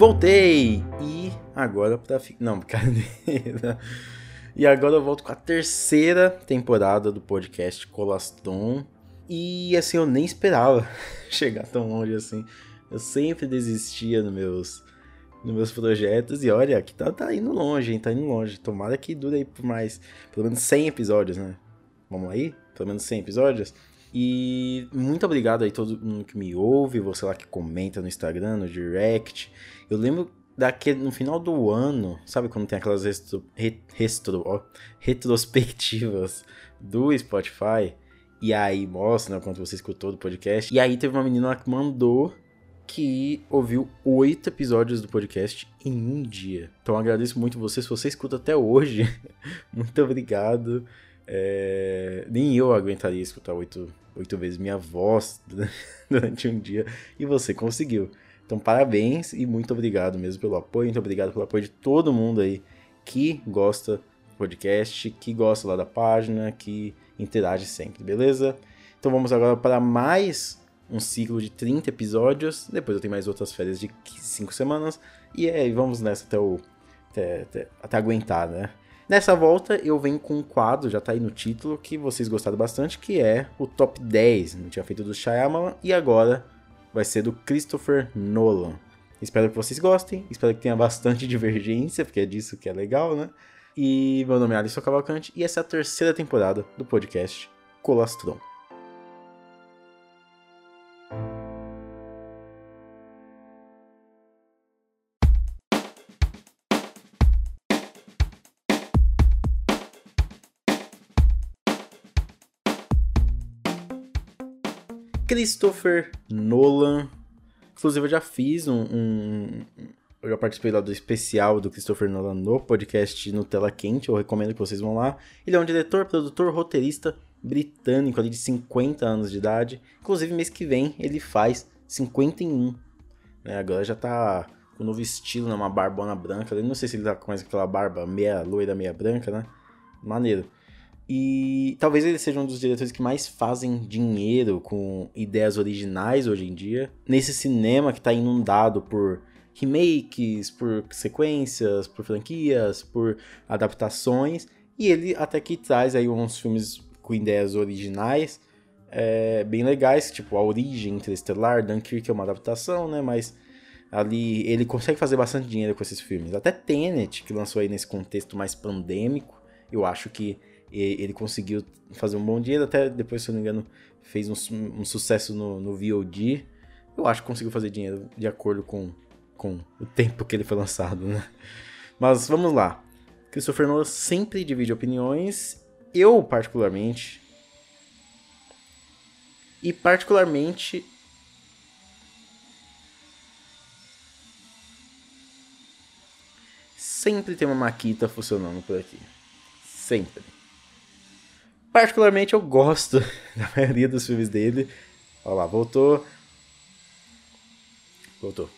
Voltei! E agora pra. Não, brincadeira. E agora eu volto com a terceira temporada do podcast Colastron. E assim, eu nem esperava chegar tão longe assim. Eu sempre desistia nos meus, nos meus projetos. E olha, que tá, tá indo longe, hein? Tá indo longe. Tomara que dure aí por mais. Pelo menos 100 episódios, né? Vamos aí? Pelo menos 100 episódios. E muito obrigado aí todo mundo que me ouve, você lá que comenta no Instagram, no direct. Eu lembro daquele, no final do ano, sabe quando tem aquelas restro, restro, ó, retrospectivas do Spotify? E aí mostra né, quanto você escutou do podcast. E aí teve uma menina que mandou que ouviu oito episódios do podcast em um dia. Então agradeço muito você. Se você escuta até hoje, muito obrigado. É... Nem eu aguentaria escutar oito, oito vezes minha voz durante um dia. E você conseguiu. Então, parabéns e muito obrigado mesmo pelo apoio. Muito obrigado pelo apoio de todo mundo aí que gosta do podcast, que gosta lá da página, que interage sempre, beleza? Então, vamos agora para mais um ciclo de 30 episódios. Depois eu tenho mais outras férias de 5 semanas. E aí, vamos nessa até, o, até, até, até aguentar, né? Nessa volta eu venho com um quadro, já tá aí no título, que vocês gostaram bastante, que é o top 10. Não tinha feito do Shyamalan e agora vai ser do Christopher Nolan. Espero que vocês gostem, espero que tenha bastante divergência, porque é disso que é legal, né? E meu nome é Alisson Cavalcante e essa é a terceira temporada do podcast Colastron. Christopher Nolan. Inclusive, eu já fiz um, um, Eu já participei lá do especial do Christopher Nolan no podcast no Tela Quente. Eu recomendo que vocês vão lá. Ele é um diretor, produtor, roteirista britânico ali de 50 anos de idade. Inclusive, mês que vem ele faz 51. Né? Agora já tá com um novo estilo, né? Uma barbona branca. Eu não sei se ele tá com mais aquela barba meia loira, meia branca, né? Maneiro. E talvez ele seja um dos diretores que mais fazem dinheiro com ideias originais hoje em dia. Nesse cinema que está inundado por remakes, por sequências, por franquias, por adaptações. E ele até que traz aí uns filmes com ideias originais é, bem legais, tipo A Origem Interestelar, Dunkirk é uma adaptação, né? Mas ali ele consegue fazer bastante dinheiro com esses filmes. Até Tenet, que lançou aí nesse contexto mais pandêmico, eu acho que ele conseguiu fazer um bom dinheiro, até depois, se eu não me engano, fez um, um sucesso no, no VOD. Eu acho que conseguiu fazer dinheiro de acordo com, com o tempo que ele foi lançado, né? Mas vamos lá. Christopher Nolan sempre divide opiniões. Eu, particularmente. E particularmente. Sempre tem uma maquita funcionando por aqui. Sempre. Particularmente eu gosto da maioria dos filmes dele. Olha lá, voltou. Voltou.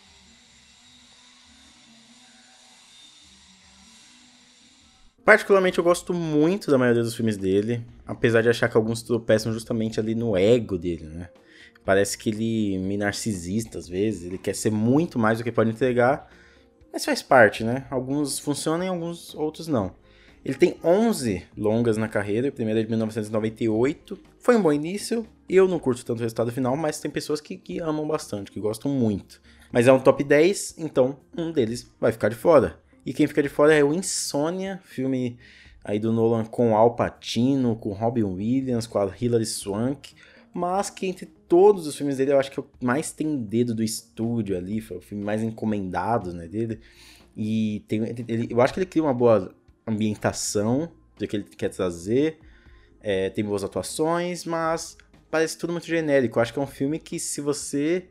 Particularmente eu gosto muito da maioria dos filmes dele, apesar de achar que alguns tropeçam justamente ali no ego dele, né? Parece que ele me narcisista às vezes, ele quer ser muito mais do que pode entregar, mas faz parte, né? Alguns funcionam e alguns outros não. Ele tem 11 longas na carreira, a primeira é de 1998. Foi um bom início, eu não curto tanto o resultado final, mas tem pessoas que, que amam bastante, que gostam muito. Mas é um top 10, então um deles vai ficar de fora. E quem fica de fora é o Insônia, filme aí do Nolan com Al Pacino, com Robin Williams, com a Hilary Swank, mas que entre todos os filmes dele eu acho que o mais tem dedo do estúdio ali, foi o filme mais encomendado, né, dele. E tem, ele, eu acho que ele cria uma boa ambientação do que ele quer trazer. É, tem boas atuações, mas parece tudo muito genérico. Eu acho que é um filme que, se você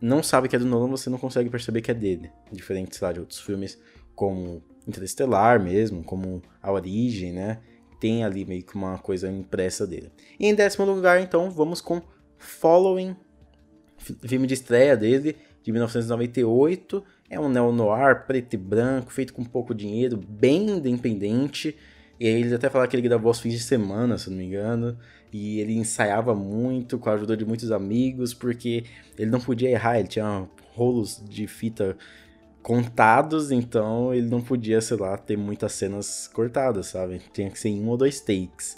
não sabe que é do Nolan, você não consegue perceber que é dele. Diferente, sei lá, de outros filmes como Interestelar mesmo, como A Origem, né? Tem ali meio que uma coisa impressa dele. E em décimo lugar, então, vamos com Following, filme de estreia dele, de 1998. É um neo-noir, preto e branco, feito com pouco dinheiro, bem independente. E aí eles até falaram que ele gravou aos fins de semana, se não me engano. E ele ensaiava muito, com a ajuda de muitos amigos, porque ele não podia errar, ele tinha rolos de fita contados, então ele não podia, sei lá, ter muitas cenas cortadas, sabe? Tinha que ser em um ou dois takes.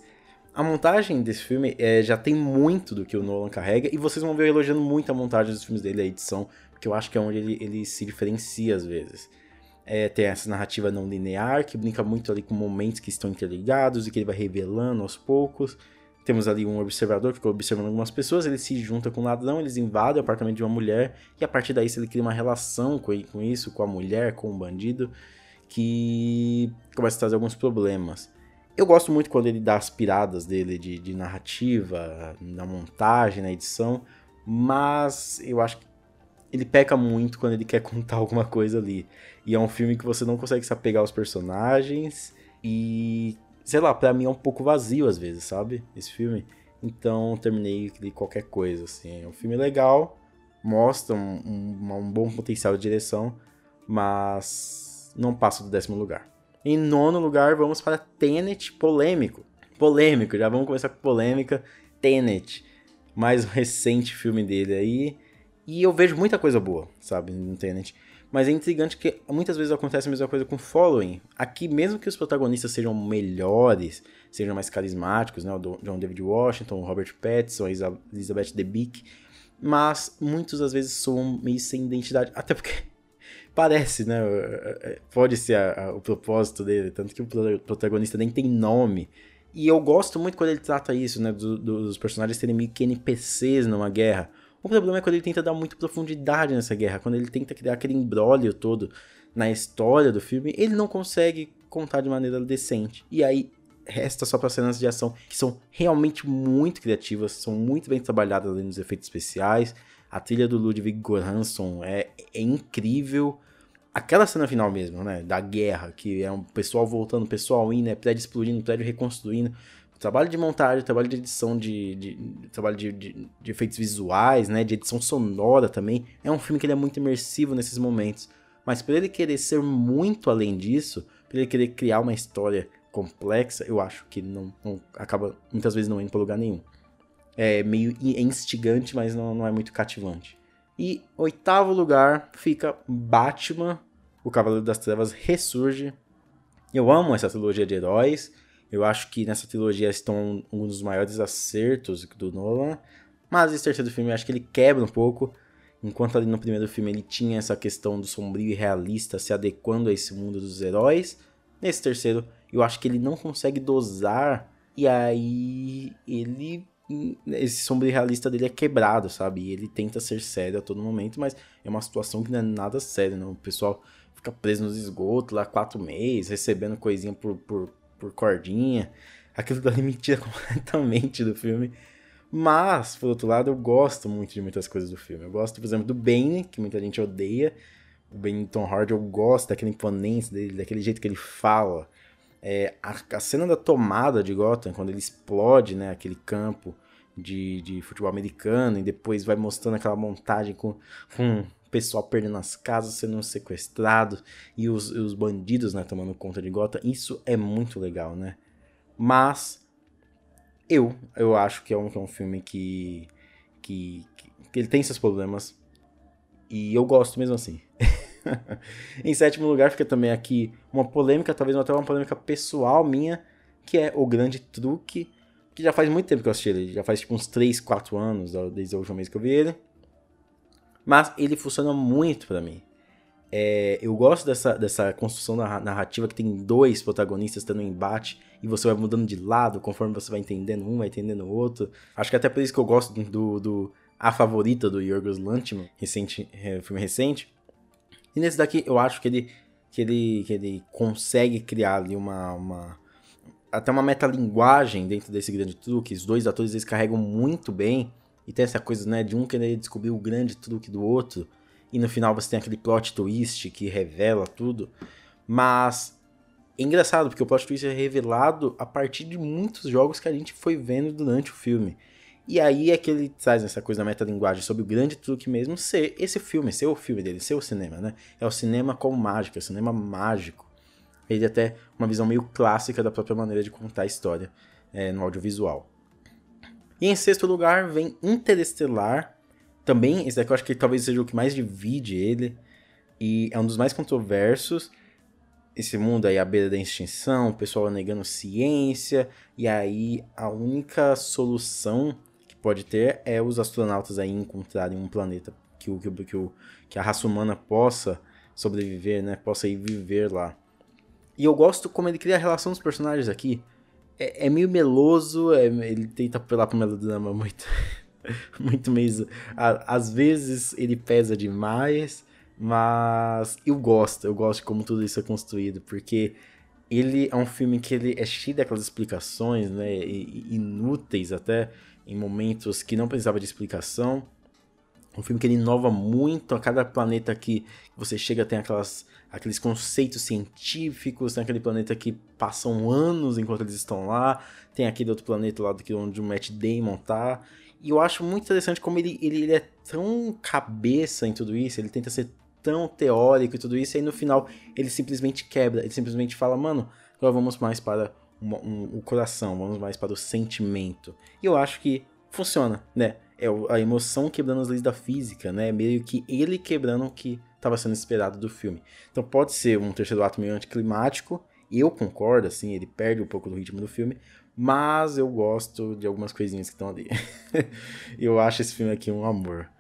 A montagem desse filme é, já tem muito do que o Nolan carrega, e vocês vão ver eu elogiando muito a montagem dos filmes dele, a edição, porque eu acho que é onde ele, ele se diferencia às vezes. É, tem essa narrativa não linear, que brinca muito ali com momentos que estão interligados e que ele vai revelando aos poucos. Temos ali um observador que fica observando algumas pessoas, ele se junta com um ladrão, eles invadem o apartamento de uma mulher, e a partir daí ele cria uma relação com, com isso, com a mulher, com o bandido, que começa a trazer alguns problemas. Eu gosto muito quando ele dá as piradas dele de, de narrativa, na montagem, na edição, mas eu acho que ele peca muito quando ele quer contar alguma coisa ali. E é um filme que você não consegue se apegar aos personagens e sei lá, pra mim é um pouco vazio às vezes, sabe? Esse filme. Então terminei de qualquer coisa, assim. É um filme legal, mostra um, um, um bom potencial de direção, mas não passa do décimo lugar. Em nono lugar, vamos para Tenet, polêmico. Polêmico, já vamos começar com polêmica. Tenet, mais um recente filme dele aí. E eu vejo muita coisa boa, sabe, no Tenet. Mas é intrigante que muitas vezes acontece a mesma coisa com Following. Aqui, mesmo que os protagonistas sejam melhores, sejam mais carismáticos, né? O John David Washington, o Robert Pattinson, a Elizabeth Debicki, mas muitos às vezes são meio sem identidade. Até porque parece, né? Pode ser a, a, o propósito dele, tanto que o protagonista nem tem nome. E eu gosto muito quando ele trata isso, né? Do, dos personagens serem meio que NPCs numa guerra. O problema é quando ele tenta dar muita profundidade nessa guerra, quando ele tenta criar aquele embrólio todo na história do filme, ele não consegue contar de maneira decente. E aí resta só para cenas de ação que são realmente muito criativas, são muito bem trabalhadas nos efeitos especiais. A trilha do Ludwig Göransson é, é incrível. Aquela cena final mesmo, né, da guerra, que é um pessoal voltando, pessoal indo, né, prédio explodindo, prédio reconstruindo trabalho de montagem, trabalho de edição de, de, de trabalho de, de, de, efeitos visuais, né, de edição sonora também, é um filme que ele é muito imersivo nesses momentos. Mas por ele querer ser muito além disso, por ele querer criar uma história complexa, eu acho que não, não acaba muitas vezes não indo para lugar nenhum. É meio instigante, mas não, não é muito cativante. E oitavo lugar fica Batman, o Cavaleiro das Trevas ressurge. Eu amo essa trilogia de heróis. Eu acho que nessa trilogia estão um dos maiores acertos do Nolan. Mas esse terceiro filme eu acho que ele quebra um pouco. Enquanto ali no primeiro filme ele tinha essa questão do sombrio e realista se adequando a esse mundo dos heróis. Nesse terceiro, eu acho que ele não consegue dosar. E aí ele. Esse sombrio realista dele é quebrado, sabe? E ele tenta ser sério a todo momento, mas é uma situação que não é nada séria, não. O pessoal fica preso nos esgotos lá quatro meses, recebendo coisinha por, por por cordinha. Aquilo dali me tira completamente do filme. Mas, por outro lado, eu gosto muito de muitas coisas do filme. Eu gosto, por exemplo, do Bane, que muita gente odeia. O Bane Tom Hardy, eu gosto daquela imponência dele, daquele jeito que ele fala. É, a, a, cena da tomada de Gotham, quando ele explode, né, aquele campo de, de futebol americano, e depois vai mostrando aquela montagem com, com pessoal perdendo as casas, sendo sequestrado e os, os bandidos, né, tomando conta de Gotham. Isso é muito legal, né? Mas eu, eu acho que é um, que é um filme que, que, que ele tem seus problemas e eu gosto mesmo assim. em sétimo lugar fica também aqui uma polêmica, talvez até uma polêmica pessoal minha, que é O Grande Truque, que já faz muito tempo que eu assisti ele, já faz tipo uns 3, 4 anos, desde a última vez que eu vi ele. Mas ele funciona muito para mim. É, eu gosto dessa, dessa construção narrativa que tem dois protagonistas tendo um embate e você vai mudando de lado conforme você vai entendendo um, vai entendendo o outro. Acho que até por isso que eu gosto do, do A Favorita do Yorgos Lanthimos, recente, é, filme recente. E nesse daqui eu acho que ele, que ele, que ele consegue criar ali uma, uma até uma metalinguagem dentro desse grande truque. Os dois atores eles carregam muito bem e tem essa coisa, né, de um querer descobrir o grande truque do outro. E no final você tem aquele plot twist que revela tudo. Mas é engraçado, porque o plot twist é revelado a partir de muitos jogos que a gente foi vendo durante o filme. E aí é que ele traz essa coisa da metalinguagem sobre o grande truque mesmo ser esse filme, ser o filme dele, ser o cinema, né? É o cinema como mágica, é o cinema mágico. Ele até uma visão meio clássica da própria maneira de contar a história é, no audiovisual. E em sexto lugar vem Interestelar. Também, esse daqui eu acho que talvez seja o que mais divide ele. E é um dos mais controversos. Esse mundo aí à beira da extinção, o pessoal negando ciência, e aí a única solução que pode ter é os astronautas aí encontrarem um planeta que, o, que, que, que a raça humana possa sobreviver, né? Possa ir viver lá. E eu gosto como ele cria a relação dos personagens aqui. É, é meio meloso, é, ele tenta apelar pro melodrama muito. muito mesmo. Às vezes ele pesa demais, mas eu gosto, eu gosto de como tudo isso é construído, porque ele é um filme que ele é cheio daquelas explicações, né, inúteis até, em momentos que não precisava de explicação, um filme que ele inova muito a cada planeta que você chega tem aquelas, aqueles conceitos científicos, tem aquele planeta que passam anos enquanto eles estão lá, tem aquele outro planeta lá do onde o Matt Damon tá. E eu acho muito interessante como ele, ele, ele é tão cabeça em tudo isso, ele tenta ser tão teórico e tudo isso, e aí no final ele simplesmente quebra, ele simplesmente fala, mano, agora vamos mais para um, o coração, vamos mais para o sentimento. E eu acho que funciona, né? é a emoção quebrando as leis da física, né? Meio que ele quebrando o que estava sendo esperado do filme. Então pode ser um terceiro ato meio anticlimático, eu concordo, assim, ele perde um pouco do ritmo do filme, mas eu gosto de algumas coisinhas que estão ali. eu acho esse filme aqui um amor.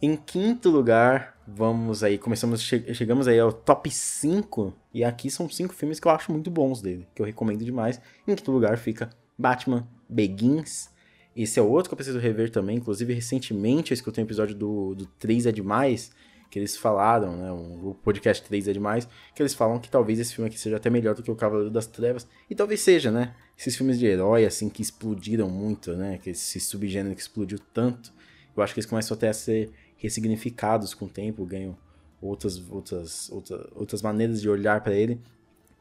Em quinto lugar, vamos aí, começamos, che chegamos aí ao top 5, e aqui são cinco filmes que eu acho muito bons dele, que eu recomendo demais. Em quinto lugar fica Batman Begins, esse é outro que eu preciso rever também. Inclusive, recentemente eu escutei um episódio do, do 3 é Demais, que eles falaram, né? O podcast 3 é Demais, que eles falam que talvez esse filme aqui seja até melhor do que o Cavaleiro das Trevas. E talvez seja, né? Esses filmes de herói, assim, que explodiram muito, né? Que esse subgênero que explodiu tanto. Eu acho que eles começam até a ser ressignificados com o tempo, ganham outras, outras, outras, outras maneiras de olhar para ele.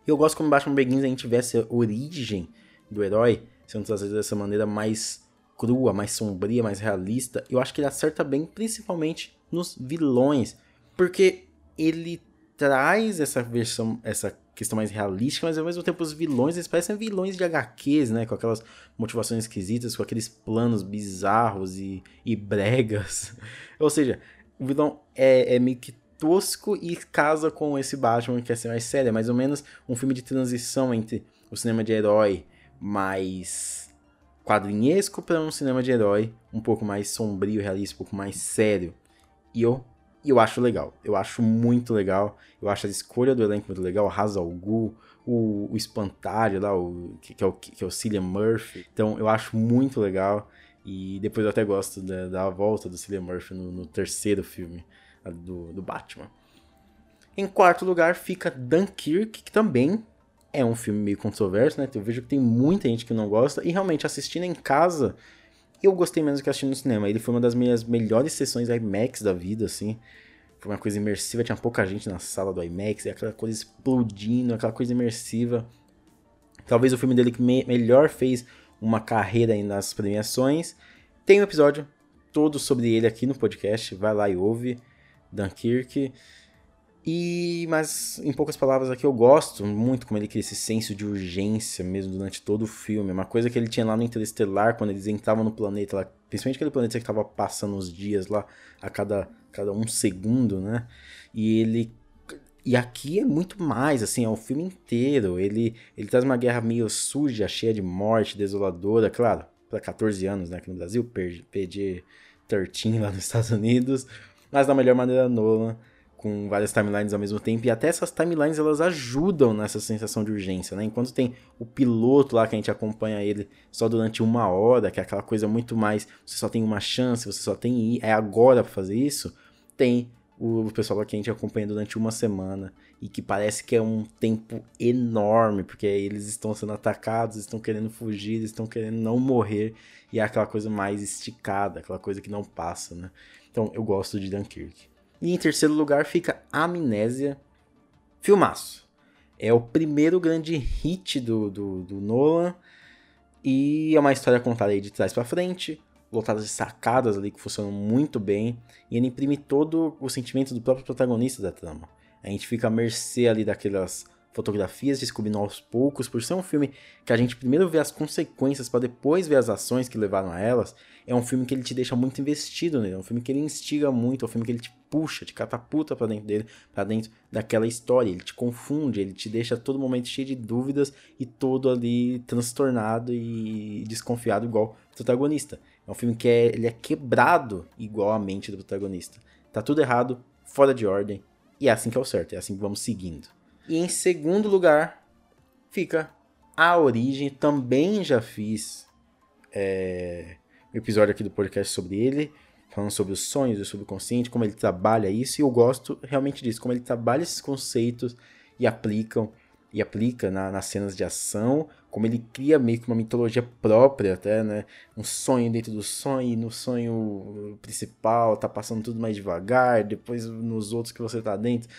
E eu gosto como Batman Begins a gente tivesse a origem do herói sendo trazida dessa maneira mais crua, mais sombria, mais realista, eu acho que ele acerta bem, principalmente nos vilões, porque ele traz essa versão, essa questão mais realística, mas ao mesmo tempo os vilões, eles parecem vilões de HQs, né, com aquelas motivações esquisitas, com aqueles planos bizarros e, e bregas. Ou seja, o vilão é, é meio que tosco e casa com esse Batman que é ser mais sério, é mais ou menos um filme de transição entre o cinema de herói mais quadrinhesco para um cinema de herói um pouco mais sombrio, realista, um pouco mais sério. E eu, eu acho legal. Eu acho muito legal. Eu acho a escolha do elenco muito legal. O Hazal Gu, o, o Espantalho lá, o, que, que, é o, que é o Cillian Murphy. Então eu acho muito legal. E depois eu até gosto da, da volta do Cillian Murphy no, no terceiro filme do, do Batman. Em quarto lugar fica Dunkirk, que também é um filme meio controverso, né? Eu vejo que tem muita gente que não gosta. E realmente, assistindo em casa, eu gostei menos do que assistindo no cinema. Ele foi uma das minhas melhores sessões IMAX da vida, assim. Foi uma coisa imersiva, tinha pouca gente na sala do IMAX, e aquela coisa explodindo, aquela coisa imersiva. Talvez o filme dele que me melhor fez uma carreira nas premiações. Tem um episódio todo sobre ele aqui no podcast, vai lá e ouve. Dunkirk. E, mas em poucas palavras aqui eu gosto muito como ele cria esse senso de urgência mesmo durante todo o filme. Uma coisa que ele tinha lá no Interestelar, quando eles entravam no planeta, lá, principalmente aquele planeta que estava passando os dias lá a cada, cada um segundo, né? E ele e aqui é muito mais, assim, é o filme inteiro. Ele, ele traz uma guerra meio suja, cheia de morte, desoladora, claro, para 14 anos, né, aqui no Brasil, PG-13 lá nos Estados Unidos, mas da melhor maneira Nolan com várias timelines ao mesmo tempo, e até essas timelines elas ajudam nessa sensação de urgência, né? Enquanto tem o piloto lá que a gente acompanha ele só durante uma hora, que é aquela coisa muito mais, você só tem uma chance, você só tem é agora para fazer isso, tem o pessoal lá que a gente acompanha durante uma semana e que parece que é um tempo enorme, porque eles estão sendo atacados, estão querendo fugir, estão querendo não morrer, e é aquela coisa mais esticada, aquela coisa que não passa, né? Então eu gosto de Dunkirk. E em terceiro lugar fica Amnésia. Filmaço. É o primeiro grande hit do, do, do Nolan. E é uma história contada aí de trás para frente, lotada de sacadas ali que funcionam muito bem. E ele imprime todo o sentimento do próprio protagonista da trama. A gente fica à mercê ali daquelas fotografias, descobrindo aos poucos, por ser um filme que a gente primeiro vê as consequências para depois ver as ações que levaram a elas, é um filme que ele te deixa muito investido nele, é um filme que ele instiga muito, é um filme que ele te puxa, te catapulta para dentro dele, para dentro daquela história, ele te confunde, ele te deixa todo momento cheio de dúvidas e todo ali transtornado e desconfiado igual o protagonista. É um filme que é, ele é quebrado igual a mente do protagonista. Tá tudo errado, fora de ordem, e é assim que é o certo, é assim que vamos seguindo. E em segundo lugar, fica A Origem. Também já fiz é, um episódio aqui do podcast sobre ele, falando sobre os sonhos, o subconsciente, como ele trabalha isso. E eu gosto realmente disso, como ele trabalha esses conceitos e aplicam e aplica na, nas cenas de ação, como ele cria meio que uma mitologia própria até, né? Um sonho dentro do sonho, e no sonho principal tá passando tudo mais devagar, depois nos outros que você tá dentro.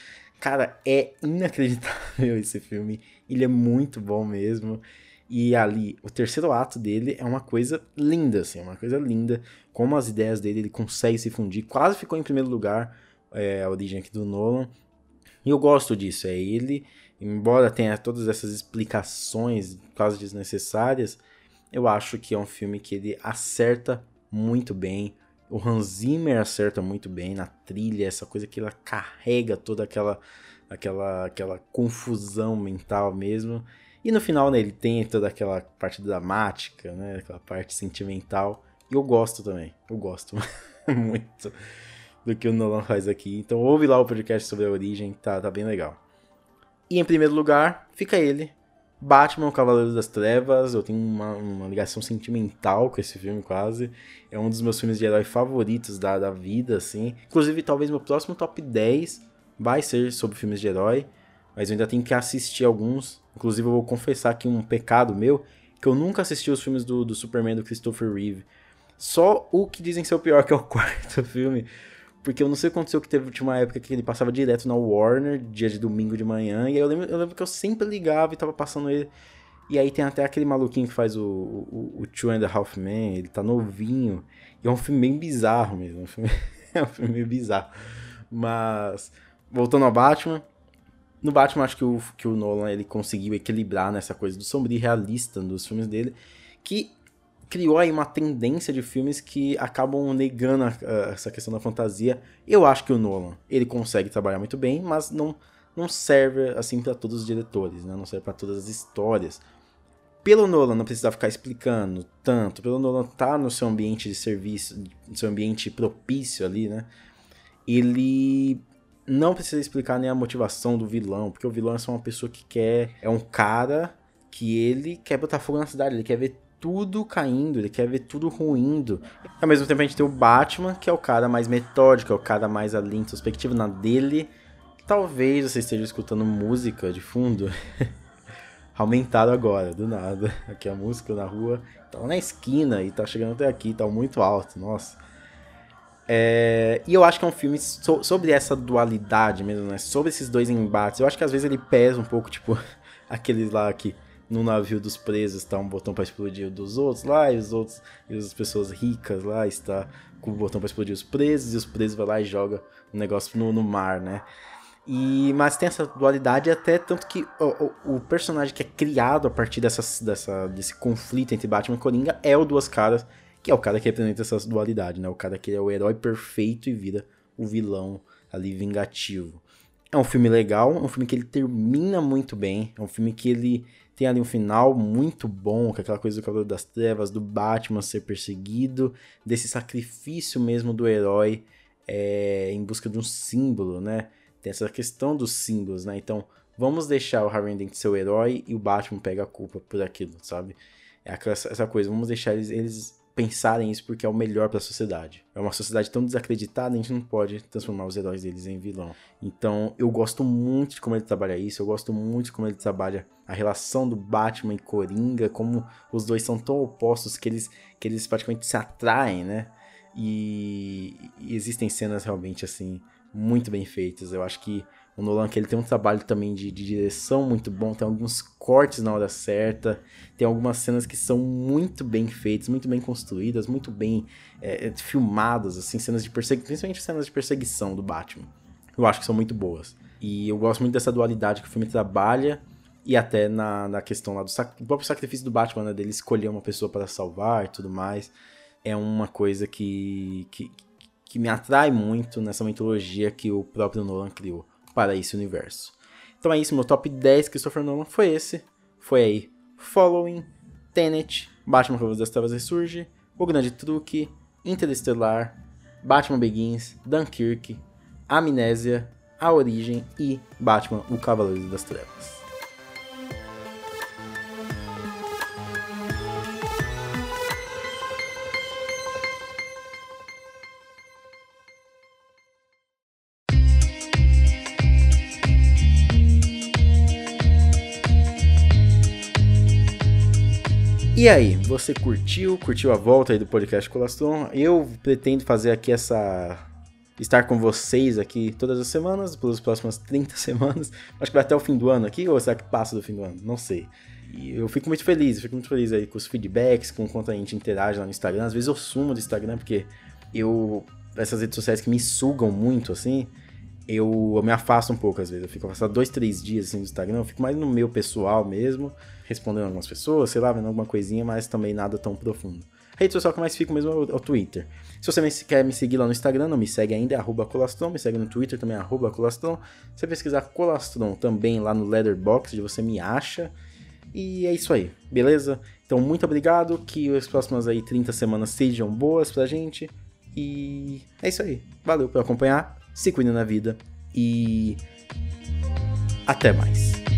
Cara, é inacreditável esse filme. Ele é muito bom mesmo. E ali, o terceiro ato dele é uma coisa linda, assim, uma coisa linda. Como as ideias dele, ele consegue se fundir. Quase ficou em primeiro lugar é, a origem aqui do Nolan. E eu gosto disso. É ele, embora tenha todas essas explicações quase desnecessárias, eu acho que é um filme que ele acerta muito bem o Hans Zimmer acerta muito bem na trilha, essa coisa que ela carrega toda aquela aquela aquela confusão mental mesmo. E no final, né, ele tem toda aquela parte dramática, né, aquela parte sentimental. E eu gosto também. Eu gosto muito do que o Nolan faz aqui. Então ouve lá o podcast sobre a origem, tá, tá bem legal. E em primeiro lugar, fica ele, Batman, Cavaleiro das Trevas, eu tenho uma, uma, ligação sentimental com esse filme quase. É um dos meus filmes de herói favoritos da, da vida, assim. Inclusive, talvez meu próximo top 10 vai ser sobre filmes de herói. Mas eu ainda tenho que assistir alguns. Inclusive, eu vou confessar aqui um pecado meu, que eu nunca assisti os filmes do, do Superman do Christopher Reeve. Só o que dizem ser o pior, que é o quarto filme. Porque eu não sei o que aconteceu que teve uma época que ele passava direto na Warner, dia de domingo de manhã, e aí eu lembro, eu lembro que eu sempre ligava e tava passando ele. E aí tem até aquele maluquinho que faz o, o, o Two and a Half Men, ele tá novinho. E é um filme bem bizarro mesmo. É um filme, é um filme meio bizarro. Mas, voltando ao Batman. No Batman, acho que o, que o Nolan ele conseguiu equilibrar nessa coisa do sombrio realista dos filmes dele. Que criou aí uma tendência de filmes que acabam negando a, a, essa questão da fantasia. Eu acho que o Nolan, ele consegue trabalhar muito bem, mas não, não serve assim para todos os diretores, né? Não serve para todas as histórias. Pelo Nolan não precisa ficar explicando tanto, pelo Nolan tá no seu ambiente de serviço, no seu ambiente propício ali, né? Ele não precisa explicar nem a motivação do vilão, porque o vilão é só uma pessoa que quer, é um cara que ele quer botar fogo na cidade, ele quer ver tudo caindo, ele quer ver tudo ruindo. Ao mesmo tempo a gente tem o Batman, que é o cara mais metódico, é o cara mais ali introspectivo na dele. Talvez você esteja escutando música de fundo. Aumentado agora, do nada. Aqui a música na rua, tá lá na esquina e tá chegando até aqui, tá muito alto, nossa. É... E eu acho que é um filme so sobre essa dualidade mesmo, né? Sobre esses dois embates. Eu acho que às vezes ele pesa um pouco, tipo, aqueles lá que no navio dos presos está um botão para explodir o dos outros lá, e os outros, e as pessoas ricas lá está com o botão para explodir os presos, e os presos vai lá e joga o negócio no, no mar, né? E, mas tem essa dualidade até tanto que o, o, o, personagem que é criado a partir dessa, dessa, desse conflito entre Batman e Coringa é o Duas Caras, que é o cara que representa essa dualidade, né? O cara que é o herói perfeito e vira o vilão ali vingativo. É um filme legal, é um filme que ele termina muito bem, é um filme que ele tem ali um final muito bom, com aquela coisa do Cavaleiro das Trevas, do Batman ser perseguido, desse sacrifício mesmo do herói é, em busca de um símbolo, né? Tem essa questão dos símbolos, né? Então, vamos deixar o Harry Dent ser o herói e o Batman pega a culpa por aquilo, sabe? É aquela, essa coisa, vamos deixar eles, eles pensarem isso porque é o melhor para a sociedade. É uma sociedade tão desacreditada, a gente não pode transformar os heróis deles em vilão. Então, eu gosto muito de como ele trabalha isso, eu gosto muito de como ele trabalha a relação do Batman e Coringa, como os dois são tão opostos que eles, que eles praticamente se atraem, né? E, e existem cenas realmente assim muito bem feitas. Eu acho que o Nolan que ele tem um trabalho também de, de, direção muito bom, tem alguns cortes na hora certa, tem algumas cenas que são muito bem feitas, muito bem construídas, muito bem é, filmadas, assim, cenas de perseguição, principalmente cenas de perseguição do Batman. Eu acho que são muito boas. E eu gosto muito dessa dualidade que o filme trabalha e até na, na questão lá do, sac, próprio sacrifício do Batman, né, dele escolher uma pessoa para salvar e tudo mais. É uma coisa que, que, que me atrai muito nessa mitologia que o próprio Nolan criou para esse universo. Então é isso, meu top 10 Christopher Nolan foi esse. Foi aí Following, Tenet, Batman Rovers das Trevas Ressurge, O Grande Truque, Interestelar, Batman Begins, Dunkirk, Amnésia, A Origem e Batman O Cavaleiro das Trevas. E aí, você curtiu? Curtiu a volta aí do podcast Colastron? Eu pretendo fazer aqui essa. estar com vocês aqui todas as semanas, pelas próximas 30 semanas. Acho que vai até o fim do ano aqui, ou será que passa do fim do ano? Não sei. E eu fico muito feliz, fico muito feliz aí com os feedbacks, com quanto a gente interage lá no Instagram. Às vezes eu sumo do Instagram porque eu. essas redes sociais que me sugam muito, assim eu, eu me afasto um pouco às vezes. Eu fico afastado dois, três dias assim, Instagram. Eu fico mais no meu pessoal mesmo, respondendo algumas pessoas, sei lá, vendo alguma coisinha, mas também nada tão profundo. A rede social que mais fico mesmo é o, é o Twitter. Se você quer me seguir lá no Instagram, não me segue ainda, é arroba Colastron, me segue no Twitter também, é arroba Colastron. Se você pesquisar Colastron também lá no Letterboxd, você me acha. E é isso aí, beleza? Então, muito obrigado, que as próximas aí 30 semanas sejam boas pra gente. E é isso aí. Valeu por acompanhar se cuidem na vida e até mais.